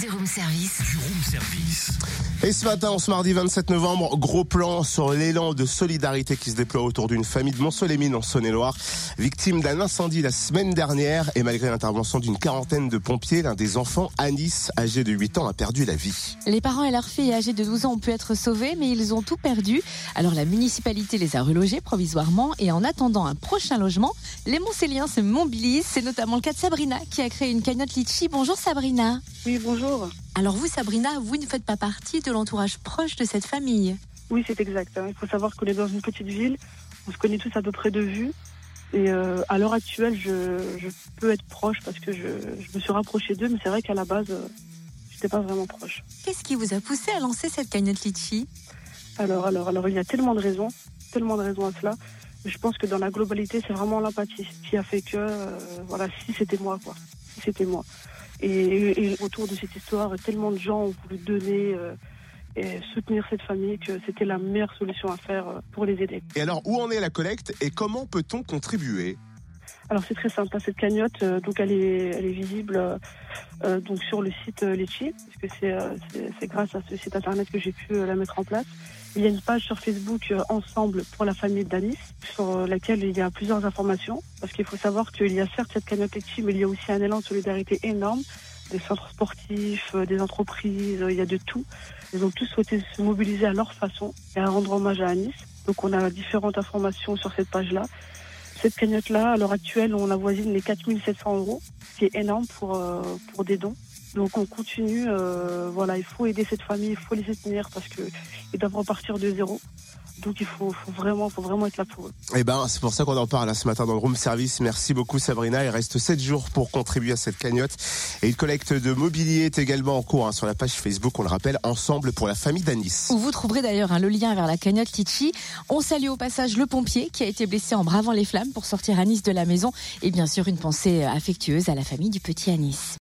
Du room service. Du room service. Et ce matin, ce mardi 27 novembre, gros plan sur l'élan de solidarité qui se déploie autour d'une famille de Mont-Solémine en Saône-et-Loire, victime d'un incendie la semaine dernière et malgré l'intervention d'une quarantaine de pompiers, l'un des enfants, Anis, âgé de 8 ans, a perdu la vie. Les parents et leur fille âgée de 12 ans ont pu être sauvés, mais ils ont tout perdu. Alors la municipalité les a relogés provisoirement et en attendant un prochain logement, les Montcéliens se mobilisent. C'est notamment le cas de Sabrina qui a créé une cagnotte Litchi. Bonjour Sabrina. Oui, bonjour. Alors vous Sabrina, vous ne faites pas partie de l'entourage proche de cette famille. Oui, c'est exact. hein. Il faut savoir qu'on est dans une petite ville. On se connaît tous à peu près de vue. Et euh, à l'heure actuelle, je, je peux être proche parce que je, je me suis rapprochée d'eux, mais c'est vrai qu'à la base, euh, j'étais pas vraiment proche. Qu'est-ce qui vous a poussé à lancer cette cagnotte Litchi? Alors, alors, alors, il y a tellement de raisons, tellement de raisons à cela. Je pense que dans la globalité, c'est vraiment l'empathie qui a fait que, euh, voilà, si c'était moi, quoi. Si c'était moi. Et, autour de cette histoire, tellement de gens ont voulu donner euh, et soutenir cette famille que c'était la meilleure solution à faire euh, pour les aider. Et alors, où en est la collecte et comment peut-on contribuer? Alors c'est très simple, hein, cette cagnotte, euh, donc elle est, visible euh, euh, donc sur le site Litchi, parce que c'est, grâce à ce site internet que j'ai pu la mettre en place. Il y a une page sur Facebook Ensemble pour la famille d'Anis, sur laquelle il y a plusieurs informations, parce qu'il faut savoir qu'il y a certes cette cagnotte Litchi, mais il y a aussi un élan de solidarité énorme, des centres sportifs, des entreprises, il y a de tout. Ils ont tous souhaité se mobiliser à leur façon et à rendre hommage à Anis. Donc on a différentes informations sur cette page-là. Cette cagnotte-là, à l'heure actuelle, on avoisine les 4700 euros, ce qui est énorme pour, euh, pour des dons. Donc on continue, euh, voilà, il faut aider cette famille, il faut les soutenir parce que ils doivent repartir de zéro. Donc il faut, faut vraiment, faut vraiment être là pour eux. Eh ben, c'est pour ça qu'on en parle hein, ce matin dans le room service. Merci beaucoup Sabrina. Il reste 7 jours pour contribuer à cette cagnotte. Et une collecte de mobilier est également en cours hein, sur la page Facebook, on le rappelle, Ensemble pour la famille d'Anis. Où vous trouverez d'ailleurs hein, le lien vers la cagnotte Litchi. On salue au passage le pompier qui a été blessé en bravant les flammes pour sortir Anis de la maison. Et bien sûr une pensée affectueuse à la famille du petit Anis.